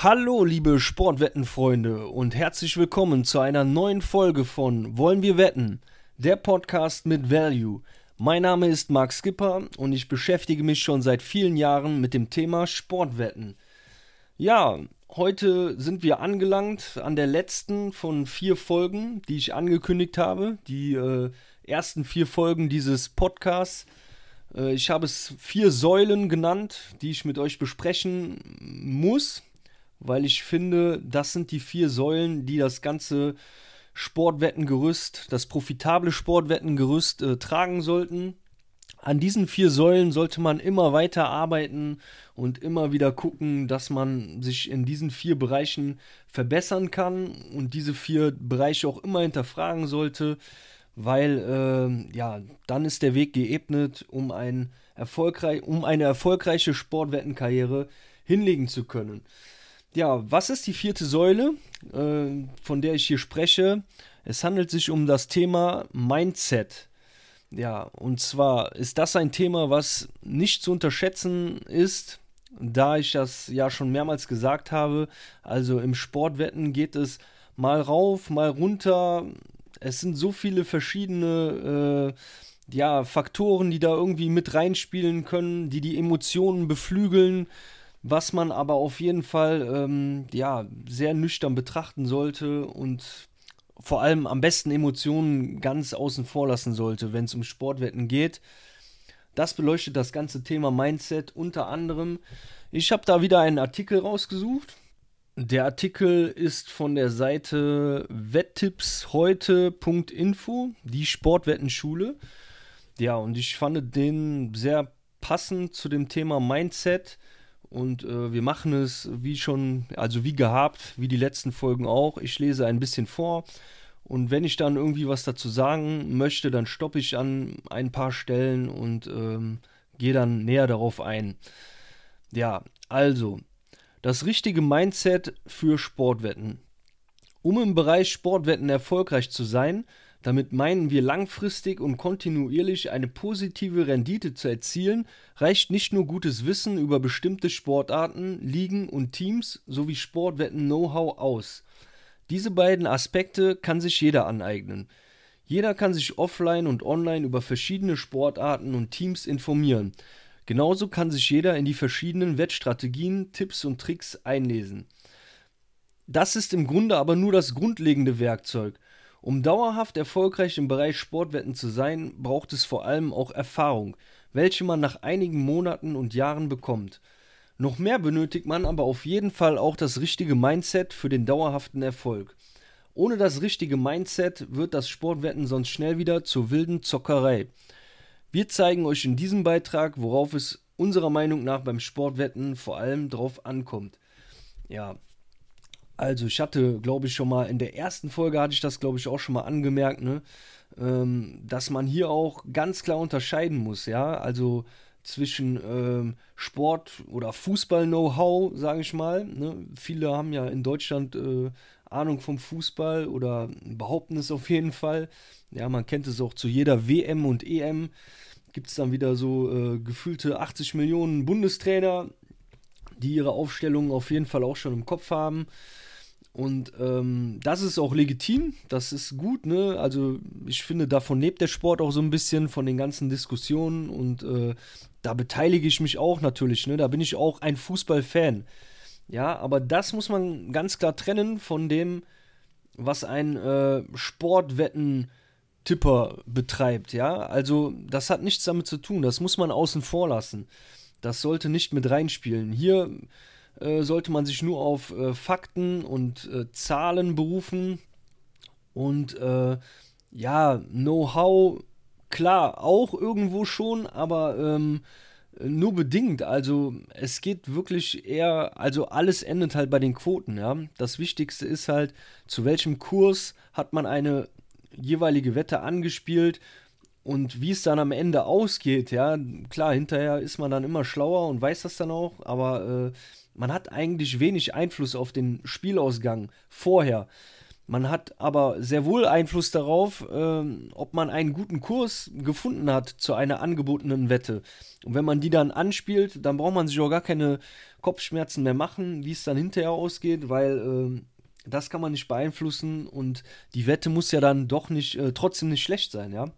Hallo, liebe Sportwettenfreunde und herzlich willkommen zu einer neuen Folge von Wollen wir wetten? Der Podcast mit Value. Mein Name ist Marc Skipper und ich beschäftige mich schon seit vielen Jahren mit dem Thema Sportwetten. Ja, heute sind wir angelangt an der letzten von vier Folgen, die ich angekündigt habe. Die äh, ersten vier Folgen dieses Podcasts. Äh, ich habe es vier Säulen genannt, die ich mit euch besprechen muss weil ich finde, das sind die vier Säulen, die das ganze Sportwettengerüst, das profitable Sportwettengerüst äh, tragen sollten. An diesen vier Säulen sollte man immer weiter arbeiten und immer wieder gucken, dass man sich in diesen vier Bereichen verbessern kann und diese vier Bereiche auch immer hinterfragen sollte, weil äh, ja, dann ist der Weg geebnet, um, ein erfolgreich, um eine erfolgreiche Sportwettenkarriere hinlegen zu können. Ja, was ist die vierte Säule, äh, von der ich hier spreche? Es handelt sich um das Thema Mindset. Ja, und zwar ist das ein Thema, was nicht zu unterschätzen ist, da ich das ja schon mehrmals gesagt habe. Also im Sportwetten geht es mal rauf, mal runter. Es sind so viele verschiedene äh, ja, Faktoren, die da irgendwie mit reinspielen können, die die Emotionen beflügeln was man aber auf jeden Fall ähm, ja, sehr nüchtern betrachten sollte und vor allem am besten Emotionen ganz außen vor lassen sollte, wenn es um Sportwetten geht. Das beleuchtet das ganze Thema Mindset unter anderem. Ich habe da wieder einen Artikel rausgesucht. Der Artikel ist von der Seite wetttippsheute.info, die Sportwettenschule. Ja, und ich fand den sehr passend zu dem Thema Mindset und äh, wir machen es wie schon, also wie gehabt, wie die letzten Folgen auch. Ich lese ein bisschen vor. Und wenn ich dann irgendwie was dazu sagen möchte, dann stoppe ich an ein paar Stellen und ähm, gehe dann näher darauf ein. Ja, also, das richtige Mindset für Sportwetten. Um im Bereich Sportwetten erfolgreich zu sein, damit meinen wir langfristig und kontinuierlich eine positive Rendite zu erzielen, reicht nicht nur gutes Wissen über bestimmte Sportarten, Ligen und Teams sowie Sportwetten-Know-how aus. Diese beiden Aspekte kann sich jeder aneignen. Jeder kann sich offline und online über verschiedene Sportarten und Teams informieren. Genauso kann sich jeder in die verschiedenen Wettstrategien, Tipps und Tricks einlesen. Das ist im Grunde aber nur das grundlegende Werkzeug. Um dauerhaft erfolgreich im Bereich Sportwetten zu sein, braucht es vor allem auch Erfahrung, welche man nach einigen Monaten und Jahren bekommt. Noch mehr benötigt man aber auf jeden Fall auch das richtige Mindset für den dauerhaften Erfolg. Ohne das richtige Mindset wird das Sportwetten sonst schnell wieder zur wilden Zockerei. Wir zeigen euch in diesem Beitrag, worauf es unserer Meinung nach beim Sportwetten vor allem drauf ankommt. Ja, also ich hatte, glaube ich, schon mal in der ersten Folge hatte ich das, glaube ich, auch schon mal angemerkt, ne? Ähm, dass man hier auch ganz klar unterscheiden muss, ja. Also zwischen ähm, Sport oder Fußball-Know-how, sage ich mal. Ne? Viele haben ja in Deutschland äh, Ahnung vom Fußball oder behaupten es auf jeden Fall. Ja, man kennt es auch zu jeder WM und EM. Gibt es dann wieder so äh, gefühlte 80 Millionen Bundestrainer, die ihre Aufstellungen auf jeden Fall auch schon im Kopf haben. Und ähm, das ist auch legitim, das ist gut, ne? Also ich finde, davon lebt der Sport auch so ein bisschen, von den ganzen Diskussionen und äh, da beteilige ich mich auch natürlich, ne? Da bin ich auch ein Fußballfan. Ja, aber das muss man ganz klar trennen von dem, was ein äh, Sportwetten-Tipper betreibt, ja. Also das hat nichts damit zu tun, das muss man außen vor lassen. Das sollte nicht mit reinspielen. Hier äh, sollte man sich nur auf äh, Fakten und äh, Zahlen berufen. Und äh, ja, Know-how, klar, auch irgendwo schon, aber ähm, nur bedingt. Also es geht wirklich eher, also alles endet halt bei den Quoten, ja. Das Wichtigste ist halt, zu welchem Kurs hat man eine jeweilige Wette angespielt und wie es dann am Ende ausgeht, ja, klar, hinterher ist man dann immer schlauer und weiß das dann auch, aber äh, man hat eigentlich wenig Einfluss auf den Spielausgang vorher. Man hat aber sehr wohl Einfluss darauf, äh, ob man einen guten Kurs gefunden hat zu einer angebotenen Wette. Und wenn man die dann anspielt, dann braucht man sich auch gar keine Kopfschmerzen mehr machen, wie es dann hinterher ausgeht, weil äh, das kann man nicht beeinflussen und die Wette muss ja dann doch nicht, äh, trotzdem nicht schlecht sein, ja.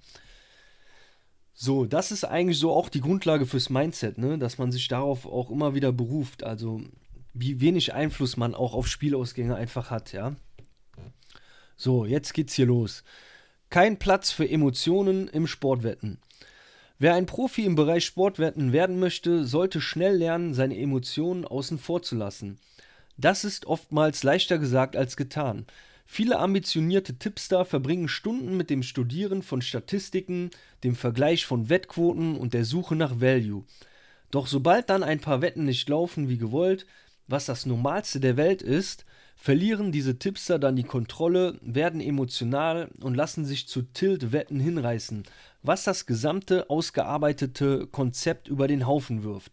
So, das ist eigentlich so auch die Grundlage fürs Mindset, ne? dass man sich darauf auch immer wieder beruft. Also, wie wenig Einfluss man auch auf Spielausgänge einfach hat, ja. So, jetzt geht's hier los. Kein Platz für Emotionen im Sportwetten. Wer ein Profi im Bereich Sportwetten werden möchte, sollte schnell lernen, seine Emotionen außen vor zu lassen. Das ist oftmals leichter gesagt als getan. Viele ambitionierte Tipster verbringen Stunden mit dem Studieren von Statistiken, dem Vergleich von Wettquoten und der Suche nach Value. Doch sobald dann ein paar Wetten nicht laufen wie gewollt, was das Normalste der Welt ist, verlieren diese Tipster dann die Kontrolle, werden emotional und lassen sich zu Tilt-Wetten hinreißen, was das gesamte ausgearbeitete Konzept über den Haufen wirft.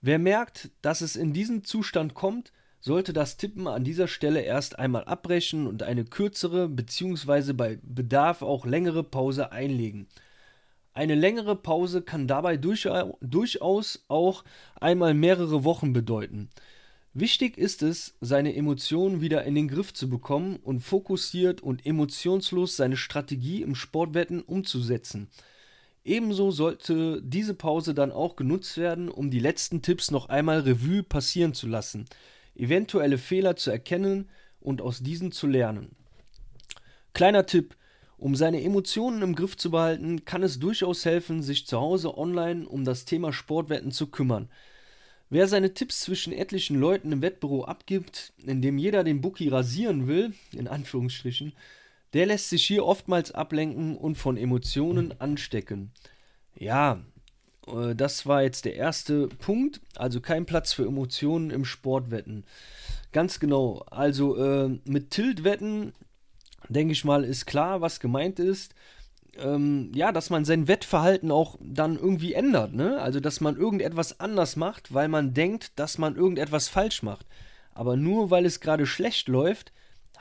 Wer merkt, dass es in diesen Zustand kommt, sollte das Tippen an dieser Stelle erst einmal abbrechen und eine kürzere bzw. bei Bedarf auch längere Pause einlegen. Eine längere Pause kann dabei durchaus auch einmal mehrere Wochen bedeuten. Wichtig ist es, seine Emotionen wieder in den Griff zu bekommen und fokussiert und emotionslos seine Strategie im Sportwetten umzusetzen. Ebenso sollte diese Pause dann auch genutzt werden, um die letzten Tipps noch einmal Revue passieren zu lassen, eventuelle Fehler zu erkennen und aus diesen zu lernen. Kleiner Tipp, um seine Emotionen im Griff zu behalten, kann es durchaus helfen, sich zu Hause online um das Thema Sportwetten zu kümmern. Wer seine Tipps zwischen etlichen Leuten im Wettbüro abgibt, indem jeder den Bookie rasieren will, in Anführungsstrichen, der lässt sich hier oftmals ablenken und von Emotionen anstecken. Ja, das war jetzt der erste Punkt, also kein Platz für Emotionen im Sportwetten. Ganz genau, also äh, mit Tiltwetten, denke ich mal, ist klar, was gemeint ist ähm, ja, dass man sein Wettverhalten auch dann irgendwie ändert, ne? Also, dass man irgendetwas anders macht, weil man denkt, dass man irgendetwas falsch macht. Aber nur weil es gerade schlecht läuft,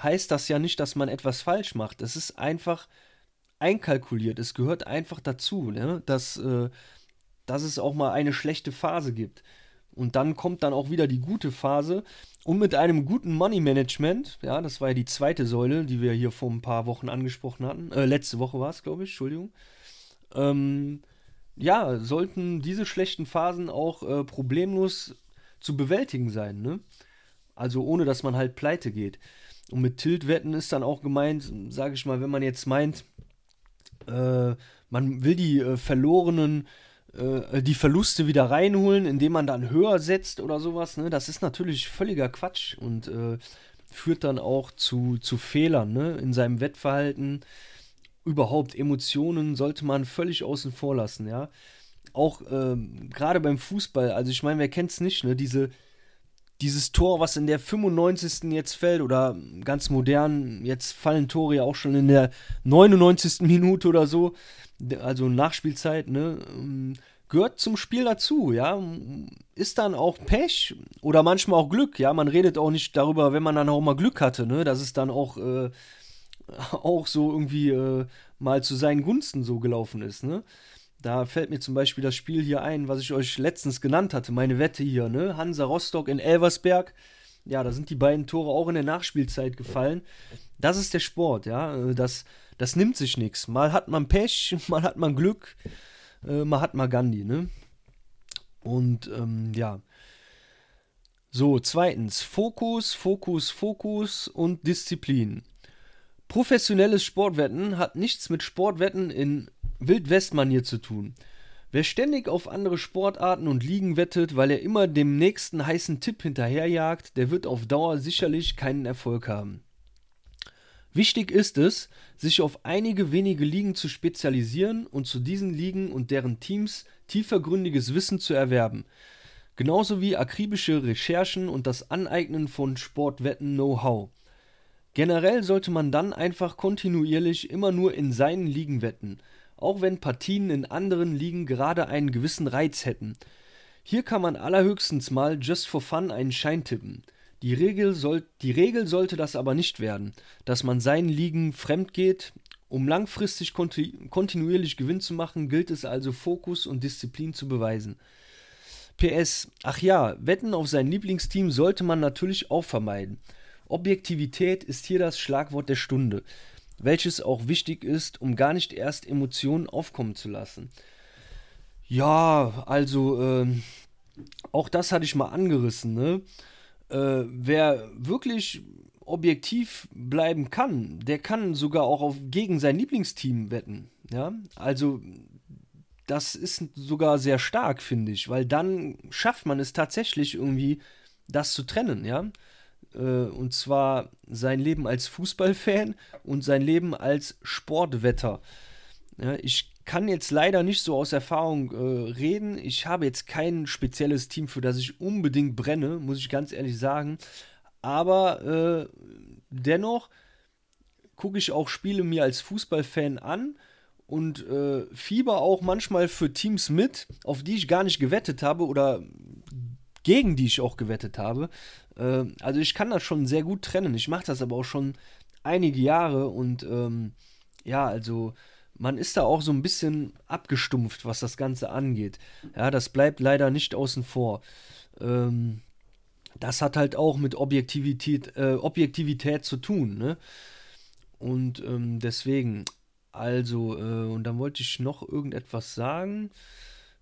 heißt das ja nicht, dass man etwas falsch macht. Es ist einfach einkalkuliert. Es gehört einfach dazu, ne? dass, äh, dass es auch mal eine schlechte Phase gibt. Und dann kommt dann auch wieder die gute Phase. Und mit einem guten Money Management, ja, das war ja die zweite Säule, die wir hier vor ein paar Wochen angesprochen hatten. Äh, letzte Woche war es, glaube ich, Entschuldigung. Ähm, ja, sollten diese schlechten Phasen auch äh, problemlos zu bewältigen sein, ne? Also ohne, dass man halt pleite geht. Und mit Tiltwetten ist dann auch gemeint, sage ich mal, wenn man jetzt meint, äh, man will die äh, verlorenen äh, die Verluste wieder reinholen, indem man dann höher setzt oder sowas. Ne? Das ist natürlich völliger Quatsch und äh, führt dann auch zu, zu Fehlern ne? in seinem Wettverhalten. Überhaupt Emotionen sollte man völlig außen vor lassen, ja. Auch ähm, gerade beim Fußball, also ich meine, wer kennt es nicht, ne? Diese, dieses Tor, was in der 95. jetzt fällt, oder ganz modern, jetzt fallen Tore ja auch schon in der 99. Minute oder so also Nachspielzeit, ne, ähm, gehört zum Spiel dazu, ja. Ist dann auch Pech oder manchmal auch Glück, ja. Man redet auch nicht darüber, wenn man dann auch mal Glück hatte, ne, dass es dann auch, äh, auch so irgendwie äh, mal zu seinen Gunsten so gelaufen ist, ne. Da fällt mir zum Beispiel das Spiel hier ein, was ich euch letztens genannt hatte, meine Wette hier, ne? Hansa Rostock in Elversberg. Ja, da sind die beiden Tore auch in der Nachspielzeit gefallen. Das ist der Sport, ja. Äh, das, das nimmt sich nichts. Mal hat man Pech, mal hat man Glück, äh, mal hat man Gandhi, ne? Und ähm, ja. So, zweitens, Fokus, Fokus, Fokus und Disziplin. Professionelles Sportwetten hat nichts mit Sportwetten in Wildwestmanier zu tun. Wer ständig auf andere Sportarten und Ligen wettet, weil er immer dem nächsten heißen Tipp hinterherjagt, der wird auf Dauer sicherlich keinen Erfolg haben. Wichtig ist es, sich auf einige wenige Ligen zu spezialisieren und zu diesen Ligen und deren Teams tiefergründiges Wissen zu erwerben, genauso wie akribische Recherchen und das Aneignen von Sportwetten-Know-how. Generell sollte man dann einfach kontinuierlich immer nur in seinen Ligen wetten, auch wenn Partien in anderen Ligen gerade einen gewissen Reiz hätten. Hier kann man allerhöchstens mal just for fun einen Schein tippen. Die Regel, soll, die Regel sollte das aber nicht werden, dass man seinen Ligen fremd geht. Um langfristig kontinuierlich Gewinn zu machen, gilt es also Fokus und Disziplin zu beweisen. PS, ach ja, Wetten auf sein Lieblingsteam sollte man natürlich auch vermeiden. Objektivität ist hier das Schlagwort der Stunde, welches auch wichtig ist, um gar nicht erst Emotionen aufkommen zu lassen. Ja, also, äh, auch das hatte ich mal angerissen, ne? Äh, wer wirklich objektiv bleiben kann, der kann sogar auch auf, gegen sein Lieblingsteam wetten. Ja, also das ist sogar sehr stark, finde ich, weil dann schafft man es tatsächlich irgendwie, das zu trennen, ja. Äh, und zwar sein Leben als Fußballfan und sein Leben als Sportwetter. Ja, ich kann jetzt leider nicht so aus Erfahrung äh, reden. Ich habe jetzt kein spezielles Team, für das ich unbedingt brenne, muss ich ganz ehrlich sagen. Aber äh, dennoch gucke ich auch Spiele mir als Fußballfan an und äh, fieber auch manchmal für Teams mit, auf die ich gar nicht gewettet habe oder gegen die ich auch gewettet habe. Äh, also ich kann das schon sehr gut trennen. Ich mache das aber auch schon einige Jahre und ähm, ja, also man ist da auch so ein bisschen abgestumpft, was das Ganze angeht. Ja, das bleibt leider nicht außen vor. Ähm, das hat halt auch mit Objektivität, äh, Objektivität zu tun. Ne? Und ähm, deswegen, also, äh, und dann wollte ich noch irgendetwas sagen.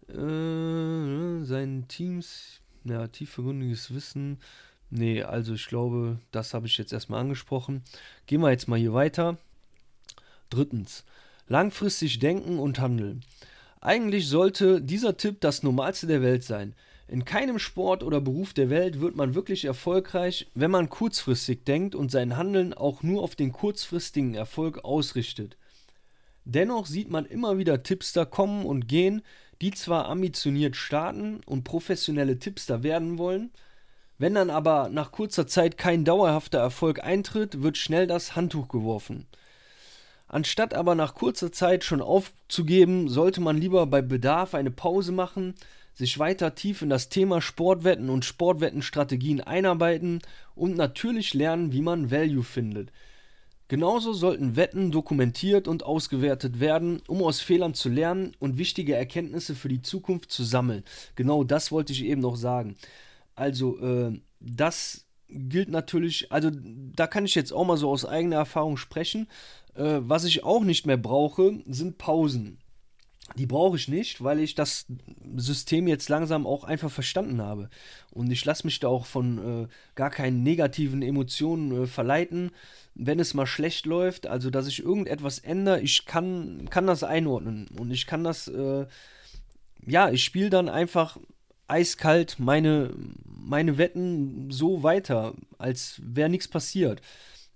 Äh, seinen Teams, ja, tiefgründiges Wissen. Nee, also ich glaube, das habe ich jetzt erstmal angesprochen. Gehen wir jetzt mal hier weiter. Drittens, langfristig denken und handeln. Eigentlich sollte dieser Tipp das Normalste der Welt sein. In keinem Sport oder Beruf der Welt wird man wirklich erfolgreich, wenn man kurzfristig denkt und sein Handeln auch nur auf den kurzfristigen Erfolg ausrichtet. Dennoch sieht man immer wieder Tipster kommen und gehen, die zwar ambitioniert starten und professionelle Tipster werden wollen, wenn dann aber nach kurzer Zeit kein dauerhafter Erfolg eintritt, wird schnell das Handtuch geworfen. Anstatt aber nach kurzer Zeit schon aufzugeben, sollte man lieber bei Bedarf eine Pause machen, sich weiter tief in das Thema Sportwetten und Sportwettenstrategien einarbeiten und natürlich lernen, wie man Value findet. Genauso sollten Wetten dokumentiert und ausgewertet werden, um aus Fehlern zu lernen und wichtige Erkenntnisse für die Zukunft zu sammeln. Genau das wollte ich eben noch sagen. Also, äh, das gilt natürlich, also da kann ich jetzt auch mal so aus eigener Erfahrung sprechen. Äh, was ich auch nicht mehr brauche, sind Pausen. Die brauche ich nicht, weil ich das System jetzt langsam auch einfach verstanden habe. Und ich lasse mich da auch von äh, gar keinen negativen Emotionen äh, verleiten, wenn es mal schlecht läuft. Also, dass ich irgendetwas ändere, ich kann, kann das einordnen. Und ich kann das, äh, ja, ich spiele dann einfach eiskalt meine, meine Wetten so weiter, als wäre nichts passiert.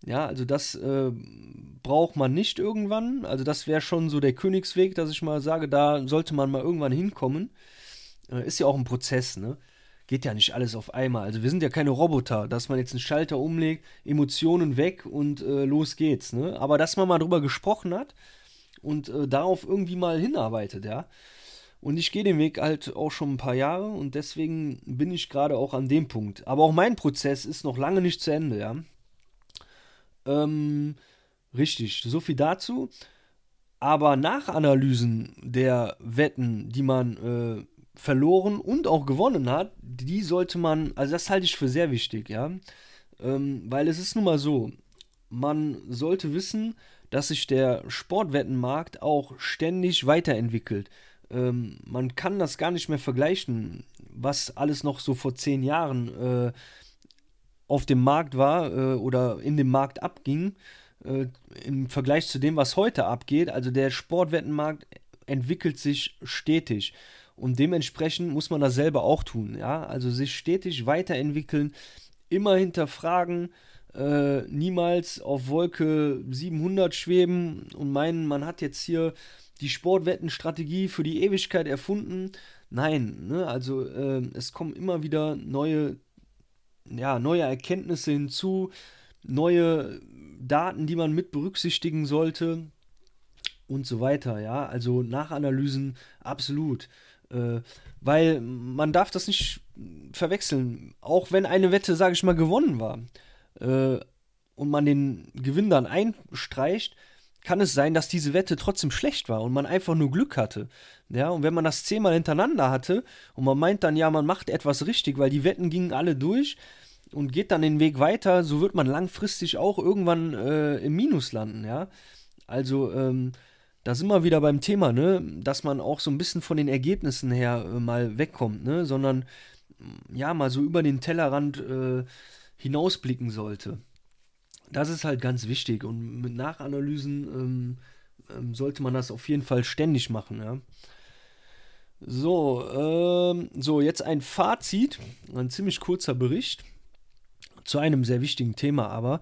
Ja, also das äh, braucht man nicht irgendwann. Also das wäre schon so der Königsweg, dass ich mal sage, da sollte man mal irgendwann hinkommen. Äh, ist ja auch ein Prozess, ne? Geht ja nicht alles auf einmal. Also wir sind ja keine Roboter, dass man jetzt einen Schalter umlegt, Emotionen weg und äh, los geht's, ne? Aber dass man mal drüber gesprochen hat und äh, darauf irgendwie mal hinarbeitet, ja. Und ich gehe den Weg halt auch schon ein paar Jahre und deswegen bin ich gerade auch an dem Punkt. Aber auch mein Prozess ist noch lange nicht zu Ende, ja. Ähm, richtig, so viel dazu. Aber Nachanalysen der Wetten, die man äh, verloren und auch gewonnen hat, die sollte man, also das halte ich für sehr wichtig, ja. Ähm, weil es ist nun mal so, man sollte wissen, dass sich der Sportwettenmarkt auch ständig weiterentwickelt. Ähm, man kann das gar nicht mehr vergleichen, was alles noch so vor zehn Jahren äh, auf dem Markt war äh, oder in dem Markt abging, äh, im Vergleich zu dem, was heute abgeht. Also der Sportwettenmarkt entwickelt sich stetig. Und dementsprechend muss man das selber auch tun. Ja? Also sich stetig weiterentwickeln, immer hinterfragen, äh, niemals auf Wolke 700 schweben und meinen, man hat jetzt hier die Sportwettenstrategie für die Ewigkeit erfunden. Nein, ne? also äh, es kommen immer wieder neue ja, neue Erkenntnisse hinzu, neue Daten, die man mit berücksichtigen sollte und so weiter. Ja, also Nachanalysen absolut. Äh, weil man darf das nicht verwechseln. Auch wenn eine Wette, sage ich mal, gewonnen war äh, und man den Gewinn dann einstreicht, kann es sein, dass diese Wette trotzdem schlecht war und man einfach nur Glück hatte. Ja, und wenn man das zehnmal hintereinander hatte und man meint dann, ja, man macht etwas richtig, weil die Wetten gingen alle durch und geht dann den Weg weiter, so wird man langfristig auch irgendwann äh, im Minus landen, ja. Also, ähm, da sind wir wieder beim Thema, ne, dass man auch so ein bisschen von den Ergebnissen her äh, mal wegkommt, ne, sondern ja, mal so über den Tellerrand äh, hinausblicken sollte. Das ist halt ganz wichtig und mit Nachanalysen ähm, ähm, sollte man das auf jeden Fall ständig machen, ja. So, ähm, so, jetzt ein Fazit, ein ziemlich kurzer Bericht zu einem sehr wichtigen Thema, aber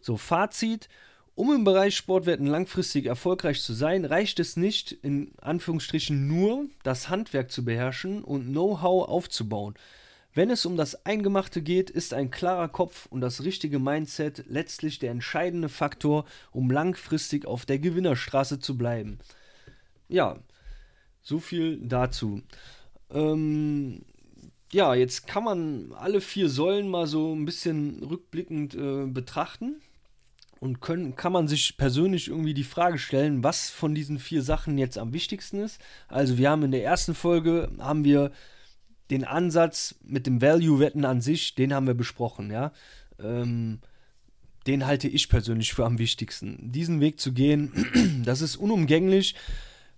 so, Fazit, um im Bereich Sportwetten langfristig erfolgreich zu sein, reicht es nicht, in Anführungsstrichen nur das Handwerk zu beherrschen und Know-how aufzubauen. Wenn es um das Eingemachte geht, ist ein klarer Kopf und das richtige Mindset letztlich der entscheidende Faktor, um langfristig auf der Gewinnerstraße zu bleiben. Ja, so viel dazu. Ähm, ja, jetzt kann man alle vier Säulen mal so ein bisschen rückblickend äh, betrachten und können, kann man sich persönlich irgendwie die Frage stellen, was von diesen vier Sachen jetzt am wichtigsten ist. Also wir haben in der ersten Folge haben wir den Ansatz mit dem Value-Wetten an sich, den haben wir besprochen, ja. Ähm, den halte ich persönlich für am wichtigsten. Diesen Weg zu gehen, das ist unumgänglich.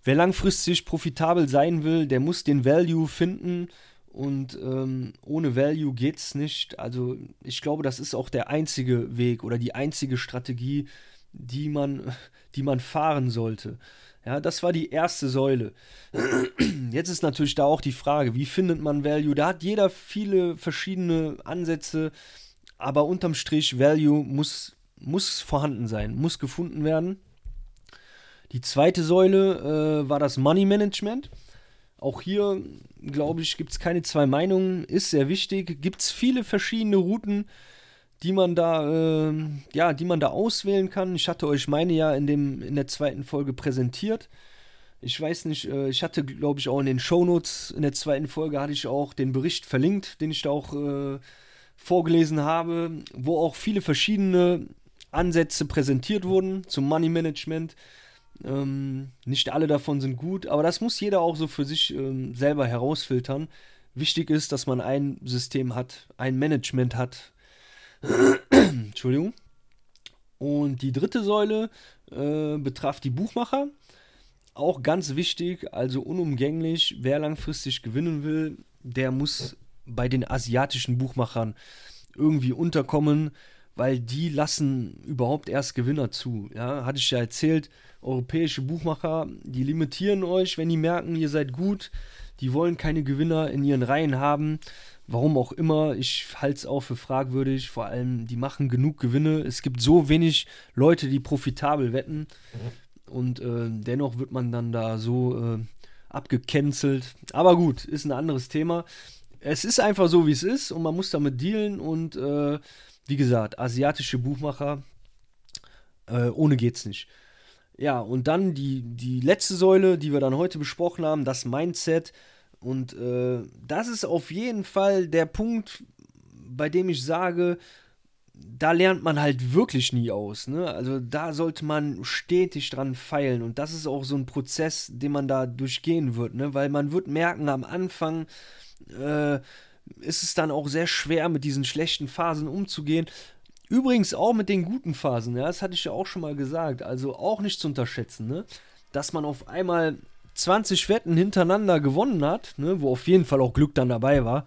Wer langfristig profitabel sein will, der muss den Value finden und ähm, ohne Value geht es nicht. Also ich glaube, das ist auch der einzige Weg oder die einzige Strategie, die man, die man fahren sollte. Ja, das war die erste Säule. Jetzt ist natürlich da auch die Frage, wie findet man Value? Da hat jeder viele verschiedene Ansätze, aber unterm Strich Value muss, muss vorhanden sein, muss gefunden werden. Die zweite Säule äh, war das Money Management. Auch hier, glaube ich, gibt es keine zwei Meinungen, ist sehr wichtig. Gibt es viele verschiedene Routen, die man da, äh, ja, die man da auswählen kann. Ich hatte euch meine ja in, dem, in der zweiten Folge präsentiert. Ich weiß nicht, äh, ich hatte, glaube ich, auch in den Shownotes in der zweiten Folge hatte ich auch den Bericht verlinkt, den ich da auch äh, vorgelesen habe, wo auch viele verschiedene Ansätze präsentiert wurden zum Money Management. Ähm, nicht alle davon sind gut, aber das muss jeder auch so für sich ähm, selber herausfiltern. Wichtig ist, dass man ein System hat, ein Management hat. Entschuldigung. Und die dritte Säule äh, betraf die Buchmacher. Auch ganz wichtig, also unumgänglich, wer langfristig gewinnen will, der muss bei den asiatischen Buchmachern irgendwie unterkommen, weil die lassen überhaupt erst Gewinner zu. Ja, hatte ich ja erzählt, europäische Buchmacher, die limitieren euch, wenn die merken, ihr seid gut. Die wollen keine Gewinner in ihren Reihen haben. Warum auch immer, ich halte es auch für fragwürdig. Vor allem, die machen genug Gewinne. Es gibt so wenig Leute, die profitabel wetten. Und äh, dennoch wird man dann da so äh, abgecancelt. Aber gut, ist ein anderes Thema. Es ist einfach so, wie es ist und man muss damit dealen. Und äh, wie gesagt, asiatische Buchmacher, äh, ohne geht's nicht. Ja, und dann die, die letzte Säule, die wir dann heute besprochen haben, das Mindset. Und äh, das ist auf jeden Fall der Punkt, bei dem ich sage, da lernt man halt wirklich nie aus. Ne? Also da sollte man stetig dran feilen. Und das ist auch so ein Prozess, den man da durchgehen wird. Ne? Weil man wird merken, am Anfang äh, ist es dann auch sehr schwer, mit diesen schlechten Phasen umzugehen. Übrigens auch mit den guten Phasen, ja, das hatte ich ja auch schon mal gesagt, also auch nicht zu unterschätzen, ne? Dass man auf einmal 20 Wetten hintereinander gewonnen hat, ne, wo auf jeden Fall auch Glück dann dabei war.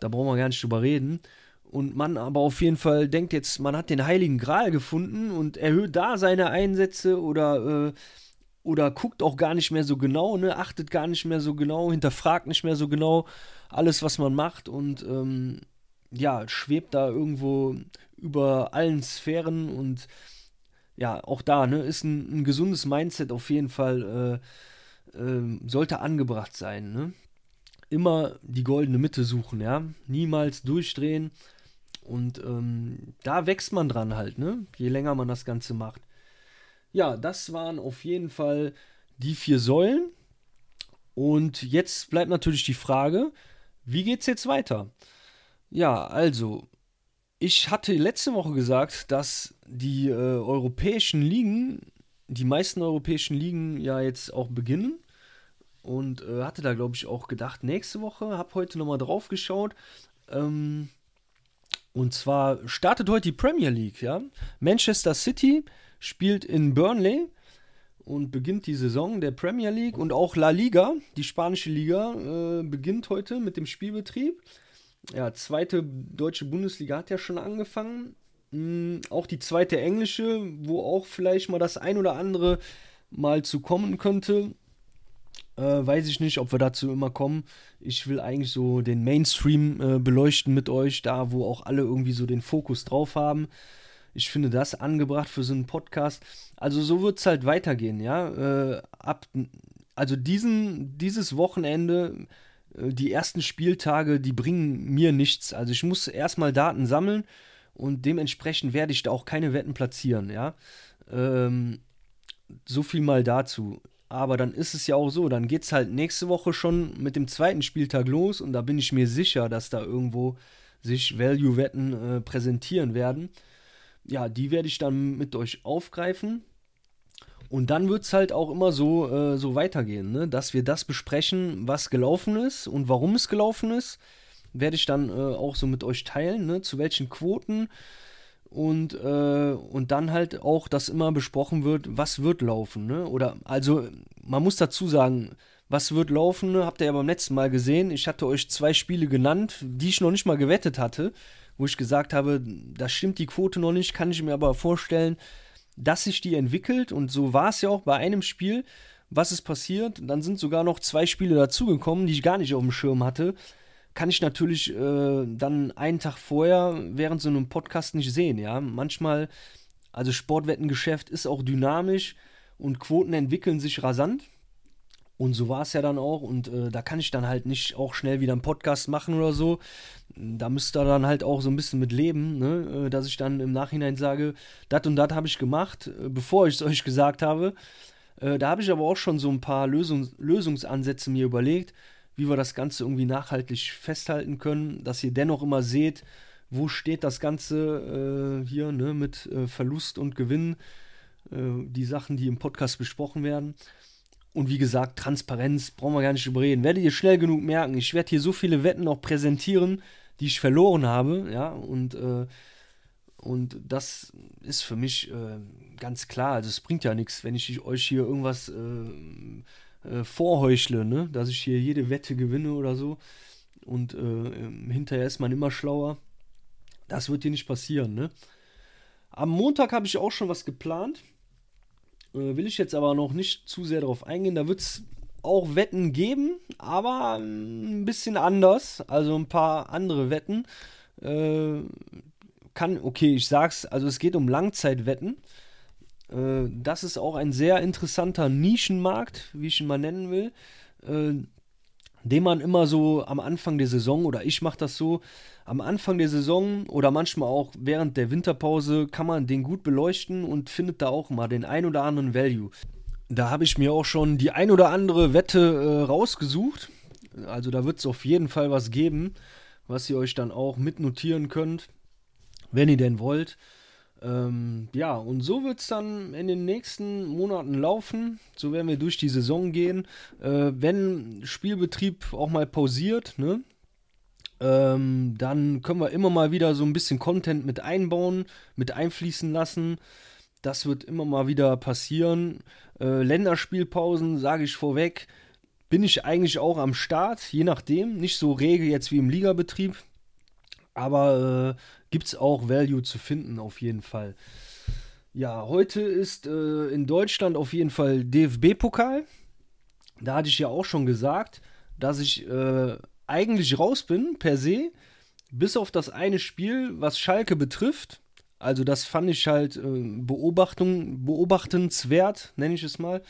Da brauchen wir gar nicht drüber reden. Und man aber auf jeden Fall denkt jetzt, man hat den Heiligen Gral gefunden und erhöht da seine Einsätze oder, äh, oder guckt auch gar nicht mehr so genau, ne, achtet gar nicht mehr so genau, hinterfragt nicht mehr so genau alles, was man macht und ähm, ja, schwebt da irgendwo über allen Sphären und ja, auch da, ne, ist ein, ein gesundes Mindset auf jeden Fall, äh, äh, sollte angebracht sein, ne? Immer die goldene Mitte suchen, ja, niemals durchdrehen und ähm, da wächst man dran halt, ne, je länger man das Ganze macht. Ja, das waren auf jeden Fall die vier Säulen Und jetzt bleibt natürlich die Frage, wie geht es jetzt weiter? Ja, also, ich hatte letzte Woche gesagt, dass die äh, europäischen Ligen, die meisten europäischen Ligen ja jetzt auch beginnen. Und äh, hatte da, glaube ich, auch gedacht, nächste Woche, habe heute nochmal drauf geschaut. Ähm, und zwar startet heute die Premier League, ja. Manchester City spielt in Burnley und beginnt die Saison der Premier League und auch La Liga, die spanische Liga, äh, beginnt heute mit dem Spielbetrieb. Ja, zweite deutsche Bundesliga hat ja schon angefangen. Mhm, auch die zweite englische, wo auch vielleicht mal das ein oder andere mal zu kommen könnte. Äh, weiß ich nicht, ob wir dazu immer kommen. Ich will eigentlich so den Mainstream äh, beleuchten mit euch, da wo auch alle irgendwie so den Fokus drauf haben. Ich finde das angebracht für so einen Podcast. Also so wird es halt weitergehen, ja. Äh, ab, also diesen, dieses Wochenende äh, die ersten Spieltage, die bringen mir nichts. Also ich muss erstmal Daten sammeln und dementsprechend werde ich da auch keine Wetten platzieren, ja. Ähm, so viel mal dazu. Aber dann ist es ja auch so, dann geht es halt nächste Woche schon mit dem zweiten Spieltag los und da bin ich mir sicher, dass da irgendwo sich Value-Wetten äh, präsentieren werden. Ja, die werde ich dann mit euch aufgreifen. Und dann wird es halt auch immer so, äh, so weitergehen, ne? dass wir das besprechen, was gelaufen ist und warum es gelaufen ist. Werde ich dann äh, auch so mit euch teilen, ne? zu welchen Quoten. Und, äh, und dann halt auch, dass immer besprochen wird, was wird laufen. Ne? Oder, also, man muss dazu sagen, was wird laufen, ne? habt ihr ja beim letzten Mal gesehen. Ich hatte euch zwei Spiele genannt, die ich noch nicht mal gewettet hatte, wo ich gesagt habe, da stimmt die Quote noch nicht, kann ich mir aber vorstellen, dass sich die entwickelt und so war es ja auch bei einem Spiel. Was ist passiert? Dann sind sogar noch zwei Spiele dazugekommen, die ich gar nicht auf dem Schirm hatte. Kann ich natürlich äh, dann einen Tag vorher während so einem Podcast nicht sehen, ja. Manchmal, also Sportwettengeschäft ist auch dynamisch und Quoten entwickeln sich rasant. Und so war es ja dann auch. Und äh, da kann ich dann halt nicht auch schnell wieder einen Podcast machen oder so. Da müsst ihr dann halt auch so ein bisschen mit leben, ne? Äh, dass ich dann im Nachhinein sage, das und das habe ich gemacht, äh, bevor ich es euch gesagt habe. Äh, da habe ich aber auch schon so ein paar Lösungs Lösungsansätze mir überlegt, wie wir das Ganze irgendwie nachhaltig festhalten können, dass ihr dennoch immer seht, wo steht das Ganze äh, hier ne, mit äh, Verlust und Gewinn, die Sachen, die im Podcast besprochen werden. Und wie gesagt, Transparenz, brauchen wir gar nicht überreden. Werdet ihr schnell genug merken. Ich werde hier so viele Wetten auch präsentieren, die ich verloren habe, ja, und, äh, und das ist für mich äh, ganz klar. Also es bringt ja nichts, wenn ich euch hier irgendwas äh, vorheuchle, ne? dass ich hier jede Wette gewinne oder so. Und äh, hinterher ist man immer schlauer. Das wird hier nicht passieren, ne? Am Montag habe ich auch schon was geplant. Äh, will ich jetzt aber noch nicht zu sehr darauf eingehen. Da wird es auch Wetten geben, aber ein bisschen anders. Also ein paar andere Wetten. Äh, kann, okay, ich sag's, also es geht um Langzeitwetten. Äh, das ist auch ein sehr interessanter Nischenmarkt, wie ich ihn mal nennen will. Äh, den man immer so am Anfang der Saison, oder ich mache das so, am Anfang der Saison oder manchmal auch während der Winterpause kann man den gut beleuchten und findet da auch mal den ein oder anderen Value. Da habe ich mir auch schon die ein oder andere Wette äh, rausgesucht. Also da wird es auf jeden Fall was geben, was ihr euch dann auch mitnotieren könnt, wenn ihr denn wollt. Ähm, ja, und so wird es dann in den nächsten Monaten laufen. So werden wir durch die Saison gehen. Äh, wenn Spielbetrieb auch mal pausiert, ne? Ähm, dann können wir immer mal wieder so ein bisschen Content mit einbauen, mit einfließen lassen. Das wird immer mal wieder passieren. Äh, Länderspielpausen, sage ich vorweg, bin ich eigentlich auch am Start, je nachdem. Nicht so rege jetzt wie im Ligabetrieb. Aber äh, gibt es auch Value zu finden, auf jeden Fall. Ja, heute ist äh, in Deutschland auf jeden Fall DFB-Pokal. Da hatte ich ja auch schon gesagt, dass ich äh, eigentlich raus bin, per se, bis auf das eine Spiel, was Schalke betrifft. Also, das fand ich halt äh, Beobachtung, beobachtenswert, nenne ich es mal.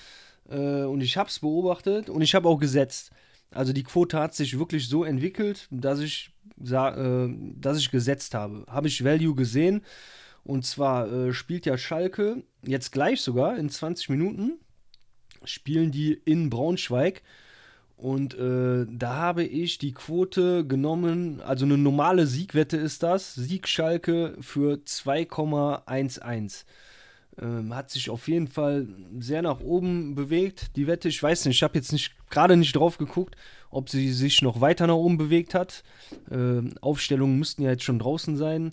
Äh, und ich habe es beobachtet und ich habe auch gesetzt. Also, die Quote hat sich wirklich so entwickelt, dass ich äh, dass ich gesetzt habe. Habe ich Value gesehen. Und zwar äh, spielt ja Schalke jetzt gleich sogar in 20 Minuten. Spielen die in Braunschweig. Und äh, da habe ich die Quote genommen, also eine normale Siegwette ist das, Sieg Schalke für 2,11. Ähm, hat sich auf jeden Fall sehr nach oben bewegt, die Wette. Ich weiß nicht, ich habe jetzt nicht gerade nicht drauf geguckt, ob sie sich noch weiter nach oben bewegt hat. Ähm, Aufstellungen müssten ja jetzt schon draußen sein.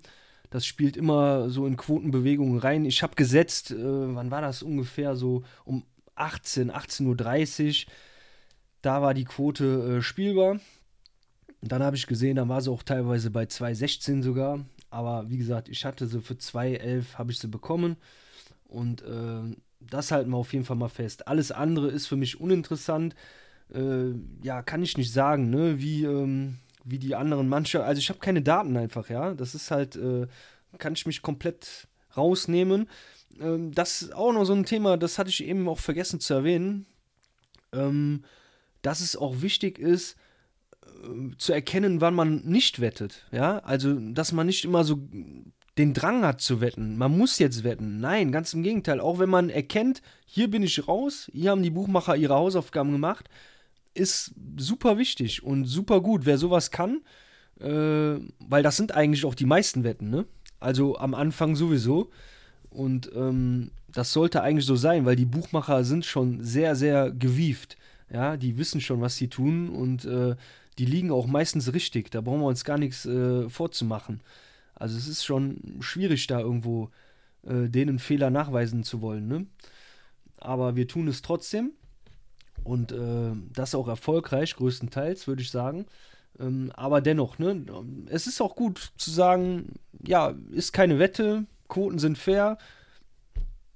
Das spielt immer so in Quotenbewegungen rein. Ich habe gesetzt, äh, wann war das ungefähr so um 18, 18.30 Uhr. Da war die Quote äh, spielbar. Dann habe ich gesehen, da war sie auch teilweise bei 2,16 sogar. Aber wie gesagt, ich hatte sie für 2,11 habe ich sie bekommen. Und äh, das halten wir auf jeden Fall mal fest. Alles andere ist für mich uninteressant. Äh, ja, kann ich nicht sagen, ne? Wie, ähm, wie die anderen Mannschaften. Also ich habe keine Daten einfach, ja. Das ist halt, äh, kann ich mich komplett rausnehmen. Ähm, das ist auch noch so ein Thema, das hatte ich eben auch vergessen zu erwähnen. Ähm, dass es auch wichtig ist, äh, zu erkennen, wann man nicht wettet. Ja, also, dass man nicht immer so den Drang hat zu wetten. Man muss jetzt wetten. Nein, ganz im Gegenteil. Auch wenn man erkennt, hier bin ich raus, hier haben die Buchmacher ihre Hausaufgaben gemacht, ist super wichtig und super gut. Wer sowas kann, äh, weil das sind eigentlich auch die meisten Wetten, ne? Also am Anfang sowieso. Und ähm, das sollte eigentlich so sein, weil die Buchmacher sind schon sehr, sehr gewieft. Ja, die wissen schon, was sie tun und äh, die liegen auch meistens richtig. Da brauchen wir uns gar nichts äh, vorzumachen. Also es ist schon schwierig, da irgendwo äh, denen Fehler nachweisen zu wollen. Ne? Aber wir tun es trotzdem. Und äh, das auch erfolgreich, größtenteils, würde ich sagen. Ähm, aber dennoch, ne, es ist auch gut zu sagen, ja, ist keine Wette, Quoten sind fair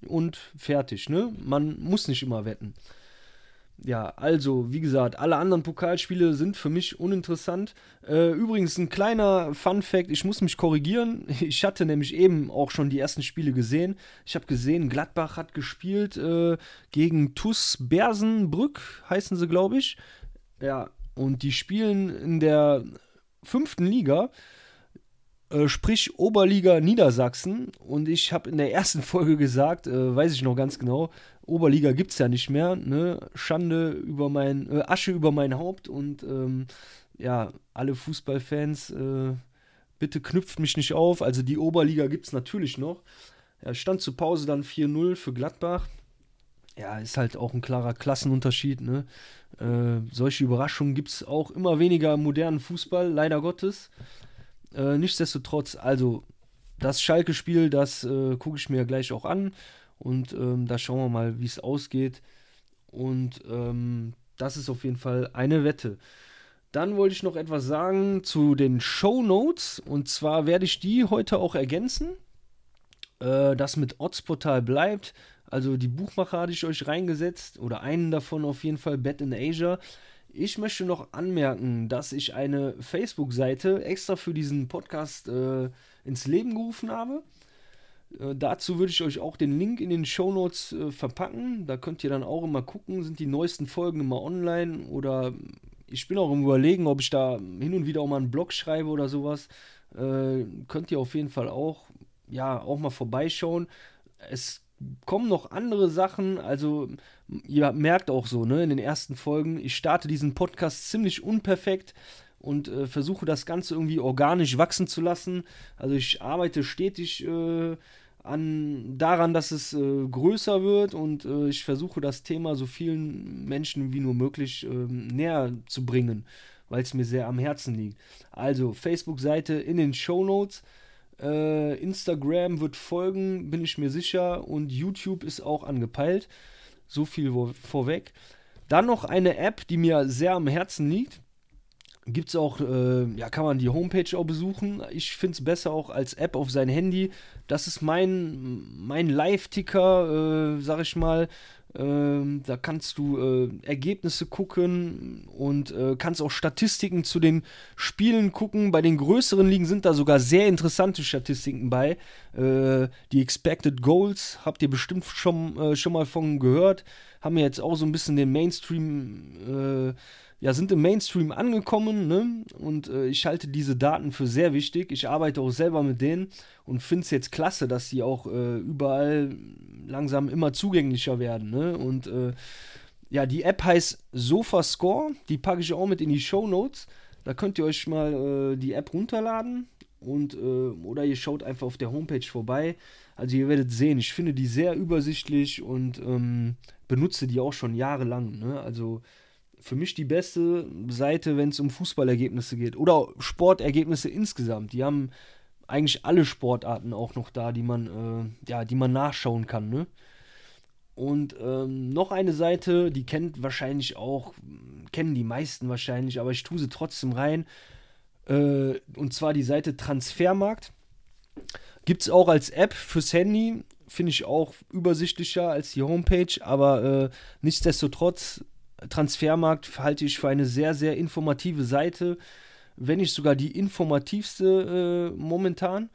und fertig, ne? Man muss nicht immer wetten ja, also, wie gesagt, alle anderen Pokalspiele sind für mich uninteressant. Äh, übrigens, ein kleiner Fun-Fact: Ich muss mich korrigieren. Ich hatte nämlich eben auch schon die ersten Spiele gesehen. Ich habe gesehen, Gladbach hat gespielt äh, gegen TuS Bersenbrück, heißen sie, glaube ich. Ja, und die spielen in der fünften Liga. Äh, sprich Oberliga Niedersachsen. Und ich habe in der ersten Folge gesagt, äh, weiß ich noch ganz genau, Oberliga gibt es ja nicht mehr. Ne? Schande über mein, äh, Asche über mein Haupt. Und ähm, ja, alle Fußballfans, äh, bitte knüpft mich nicht auf. Also die Oberliga gibt es natürlich noch. Ja, stand zur Pause dann 4-0 für Gladbach. Ja, ist halt auch ein klarer Klassenunterschied. Ne? Äh, solche Überraschungen gibt es auch immer weniger im modernen Fußball, leider Gottes. Äh, nichtsdestotrotz, also das Schalke-Spiel, das äh, gucke ich mir gleich auch an und ähm, da schauen wir mal, wie es ausgeht. Und ähm, das ist auf jeden Fall eine Wette. Dann wollte ich noch etwas sagen zu den Show Notes und zwar werde ich die heute auch ergänzen. Äh, das mit Oddsportal bleibt. Also die Buchmacher hatte ich euch reingesetzt oder einen davon auf jeden Fall, Bet in Asia. Ich möchte noch anmerken, dass ich eine Facebook-Seite extra für diesen Podcast äh, ins Leben gerufen habe. Äh, dazu würde ich euch auch den Link in den Show Notes äh, verpacken. Da könnt ihr dann auch immer gucken, sind die neuesten Folgen immer online oder ich bin auch im Überlegen, ob ich da hin und wieder auch mal einen Blog schreibe oder sowas. Äh, könnt ihr auf jeden Fall auch, ja, auch mal vorbeischauen. Es kommen noch andere Sachen. Also, ihr merkt auch so, ne, in den ersten Folgen, ich starte diesen Podcast ziemlich unperfekt und äh, versuche das Ganze irgendwie organisch wachsen zu lassen. Also, ich arbeite stetig äh, an, daran, dass es äh, größer wird und äh, ich versuche das Thema so vielen Menschen wie nur möglich ähm, näher zu bringen, weil es mir sehr am Herzen liegt. Also, Facebook-Seite in den Show Notes. Äh, Instagram wird folgen, bin ich mir sicher. Und YouTube ist auch angepeilt. So viel vorweg. Dann noch eine App, die mir sehr am Herzen liegt. Gibt es auch, äh, ja, kann man die Homepage auch besuchen. Ich finde es besser auch als App auf sein Handy. Das ist mein, mein Live-Ticker, äh, sag ich mal. Ähm, da kannst du äh, Ergebnisse gucken und äh, kannst auch Statistiken zu den Spielen gucken. Bei den größeren Ligen sind da sogar sehr interessante Statistiken bei. Äh, die Expected Goals habt ihr bestimmt schon, äh, schon mal von gehört. Haben wir jetzt auch so ein bisschen den Mainstream äh, ja, sind im Mainstream angekommen ne? und äh, ich halte diese Daten für sehr wichtig. Ich arbeite auch selber mit denen und finde es jetzt klasse, dass die auch äh, überall langsam immer zugänglicher werden. Ne? Und äh, ja, die App heißt SofaScore. Die packe ich auch mit in die Show Notes. Da könnt ihr euch mal äh, die App runterladen und äh, oder ihr schaut einfach auf der Homepage vorbei. Also ihr werdet sehen, ich finde die sehr übersichtlich und ähm, benutze die auch schon jahrelang. Ne? Also für mich die beste Seite, wenn es um Fußballergebnisse geht oder Sportergebnisse insgesamt. Die haben eigentlich alle Sportarten auch noch da, die man, äh, ja, die man nachschauen kann. Ne? Und ähm, noch eine Seite, die kennt wahrscheinlich auch, kennen die meisten wahrscheinlich, aber ich tue sie trotzdem rein. Äh, und zwar die Seite Transfermarkt. Gibt es auch als App fürs Handy. Finde ich auch übersichtlicher als die Homepage, aber äh, nichtsdestotrotz, Transfermarkt halte ich für eine sehr, sehr informative Seite, wenn nicht sogar die informativste äh, momentan.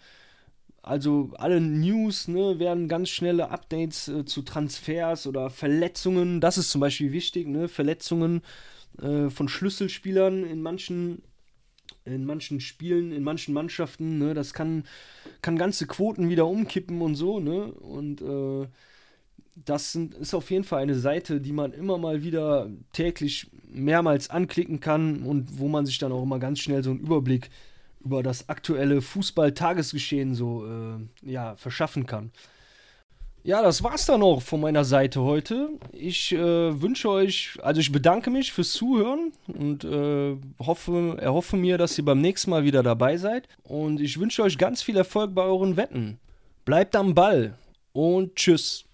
Also alle News ne, werden ganz schnelle Updates äh, zu Transfers oder Verletzungen. Das ist zum Beispiel wichtig, ne? Verletzungen äh, von Schlüsselspielern in manchen, in manchen Spielen, in manchen Mannschaften. Ne? Das kann, kann ganze Quoten wieder umkippen und so. Ne? Und äh, das sind, ist auf jeden Fall eine Seite, die man immer mal wieder täglich mehrmals anklicken kann und wo man sich dann auch immer ganz schnell so einen Überblick über das aktuelle Fußball-Tagesgeschehen so äh, ja, verschaffen kann. Ja, das war's dann auch von meiner Seite heute. Ich äh, wünsche euch, also ich bedanke mich fürs Zuhören und äh, hoffe, erhoffe mir, dass ihr beim nächsten Mal wieder dabei seid. Und ich wünsche euch ganz viel Erfolg bei euren Wetten. Bleibt am Ball und tschüss.